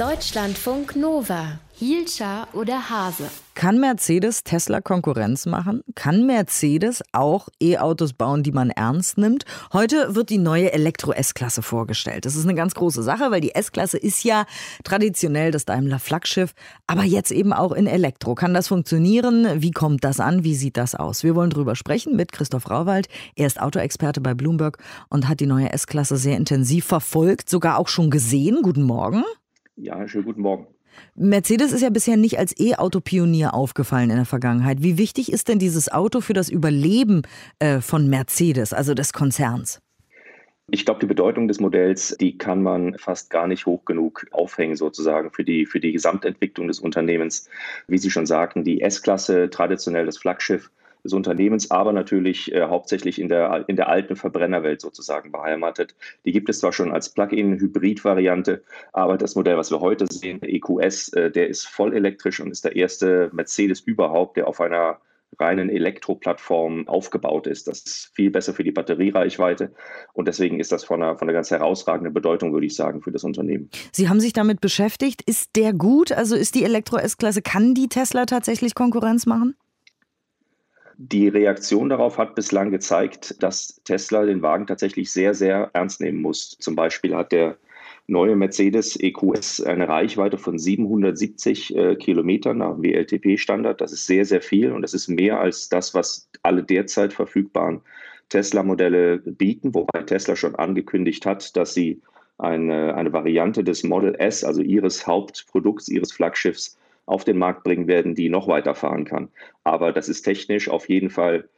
Deutschlandfunk Nova. Hielscher oder Hase? Kann Mercedes Tesla Konkurrenz machen? Kann Mercedes auch E-Autos bauen, die man ernst nimmt? Heute wird die neue Elektro-S-Klasse vorgestellt. Das ist eine ganz große Sache, weil die S-Klasse ist ja traditionell das Daimler-Flaggschiff, aber jetzt eben auch in Elektro. Kann das funktionieren? Wie kommt das an? Wie sieht das aus? Wir wollen drüber sprechen mit Christoph Rauwald. Er ist Autoexperte bei Bloomberg und hat die neue S-Klasse sehr intensiv verfolgt, sogar auch schon gesehen. Guten Morgen. Ja, schönen guten Morgen. Mercedes ist ja bisher nicht als E-Auto-Pionier aufgefallen in der Vergangenheit. Wie wichtig ist denn dieses Auto für das Überleben äh, von Mercedes, also des Konzerns? Ich glaube, die Bedeutung des Modells, die kann man fast gar nicht hoch genug aufhängen, sozusagen, für die, für die Gesamtentwicklung des Unternehmens. Wie Sie schon sagten, die S-Klasse, traditionell das Flaggschiff, des Unternehmens, aber natürlich äh, hauptsächlich in der, in der alten Verbrennerwelt sozusagen beheimatet. Die gibt es zwar schon als Plug-in-Hybrid-Variante, aber das Modell, was wir heute sehen, der EQS, äh, der ist voll elektrisch und ist der erste Mercedes überhaupt, der auf einer reinen Elektroplattform aufgebaut ist. Das ist viel besser für die Batteriereichweite und deswegen ist das von einer, von einer ganz herausragenden Bedeutung, würde ich sagen, für das Unternehmen. Sie haben sich damit beschäftigt. Ist der gut? Also ist die Elektro-S-Klasse, kann die Tesla tatsächlich Konkurrenz machen? Die Reaktion darauf hat bislang gezeigt, dass Tesla den Wagen tatsächlich sehr, sehr ernst nehmen muss. Zum Beispiel hat der neue Mercedes EQS eine Reichweite von 770 äh, Kilometern nach WLTP-Standard. Das ist sehr, sehr viel und das ist mehr als das, was alle derzeit verfügbaren Tesla-Modelle bieten, wobei Tesla schon angekündigt hat, dass sie eine, eine Variante des Model S, also ihres Hauptprodukts, ihres Flaggschiffs, auf den Markt bringen werden, die noch weiterfahren kann. Aber das ist technisch auf jeden Fall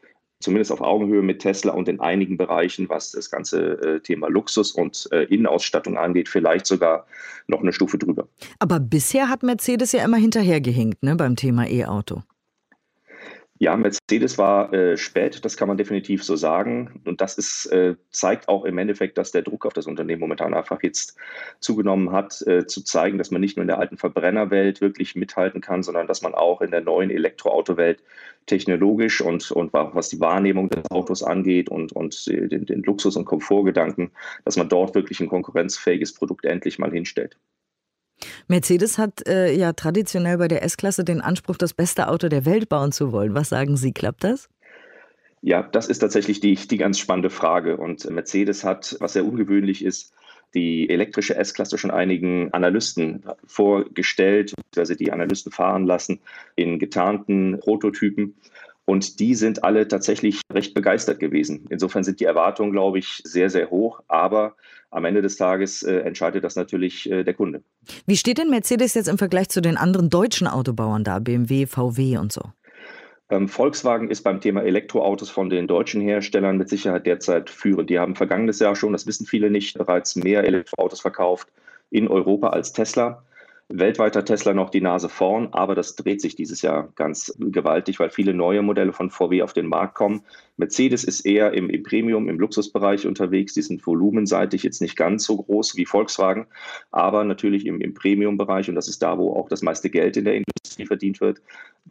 zumindest auf Augenhöhe mit Tesla und in einigen Bereichen, was das ganze äh, Thema Luxus und äh, Innenausstattung angeht, vielleicht sogar noch eine Stufe drüber. Aber bisher hat Mercedes ja immer hinterhergehinkt ne, beim Thema E-Auto. Ja, Mercedes war äh, spät, das kann man definitiv so sagen. Und das ist, äh, zeigt auch im Endeffekt, dass der Druck auf das Unternehmen momentan einfach jetzt zugenommen hat, äh, zu zeigen, dass man nicht nur in der alten Verbrennerwelt wirklich mithalten kann, sondern dass man auch in der neuen Elektroautowelt technologisch und, und was die Wahrnehmung des Autos angeht und, und den, den Luxus- und Komfortgedanken, dass man dort wirklich ein konkurrenzfähiges Produkt endlich mal hinstellt. Mercedes hat äh, ja traditionell bei der S-Klasse den Anspruch, das beste Auto der Welt bauen zu wollen. Was sagen Sie, klappt das? Ja, das ist tatsächlich die, die ganz spannende Frage. Und Mercedes hat, was sehr ungewöhnlich ist, die elektrische S-Klasse schon einigen Analysten vorgestellt, beziehungsweise die Analysten fahren lassen in getarnten Prototypen. Und die sind alle tatsächlich recht begeistert gewesen. Insofern sind die Erwartungen, glaube ich, sehr, sehr hoch. Aber am Ende des Tages äh, entscheidet das natürlich äh, der Kunde. Wie steht denn Mercedes jetzt im Vergleich zu den anderen deutschen Autobauern da, BMW, VW und so? Ähm, Volkswagen ist beim Thema Elektroautos von den deutschen Herstellern mit Sicherheit derzeit führend. Die haben vergangenes Jahr schon, das wissen viele nicht, bereits mehr Elektroautos verkauft in Europa als Tesla. Weltweit hat Tesla noch die Nase vorn, aber das dreht sich dieses Jahr ganz gewaltig, weil viele neue Modelle von VW auf den Markt kommen. Mercedes ist eher im, im Premium, im Luxusbereich unterwegs. Die sind volumenseitig jetzt nicht ganz so groß wie Volkswagen, aber natürlich im, im Premium-Bereich und das ist da, wo auch das meiste Geld in der Industrie verdient wird.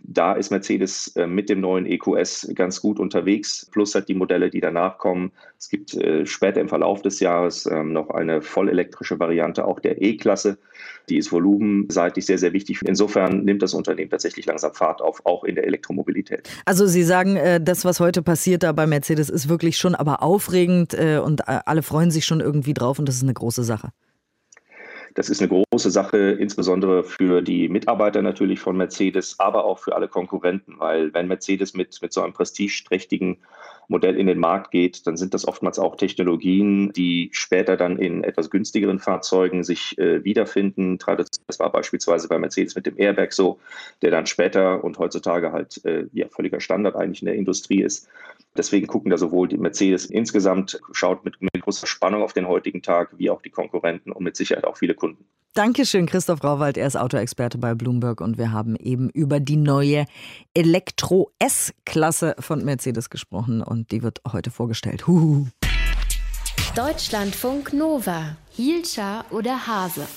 Da ist Mercedes äh, mit dem neuen EQS ganz gut unterwegs, plus halt die Modelle, die danach kommen. Es gibt äh, später im Verlauf des Jahres äh, noch eine vollelektrische Variante auch der E-Klasse. Die ist volumenseitig sehr, sehr wichtig. Insofern nimmt das Unternehmen tatsächlich langsam Fahrt auf, auch in der Elektromobilität. Also Sie sagen, äh, das, was heute passiert da bei Mercedes, ist wirklich schon aber aufregend äh, und äh, alle freuen sich schon irgendwie drauf und das ist eine große Sache. Das ist eine große Sache, insbesondere für die Mitarbeiter natürlich von Mercedes, aber auch für alle Konkurrenten, weil wenn Mercedes mit, mit so einem prestigeträchtigen Modell in den Markt geht, dann sind das oftmals auch Technologien, die später dann in etwas günstigeren Fahrzeugen sich äh, wiederfinden. Das war beispielsweise bei Mercedes mit dem Airbag so, der dann später und heutzutage halt äh, ja, völliger Standard eigentlich in der Industrie ist. Deswegen gucken da sowohl die Mercedes insgesamt, schaut mit, mit großer Spannung auf den heutigen Tag, wie auch die Konkurrenten und mit Sicherheit auch viele Kunden. Dankeschön, Christoph Rauwald. Er ist Autoexperte bei Bloomberg und wir haben eben über die neue Elektro-S-Klasse von Mercedes gesprochen und die wird heute vorgestellt. Huhu. Deutschlandfunk Nova. Hielscher oder Hase?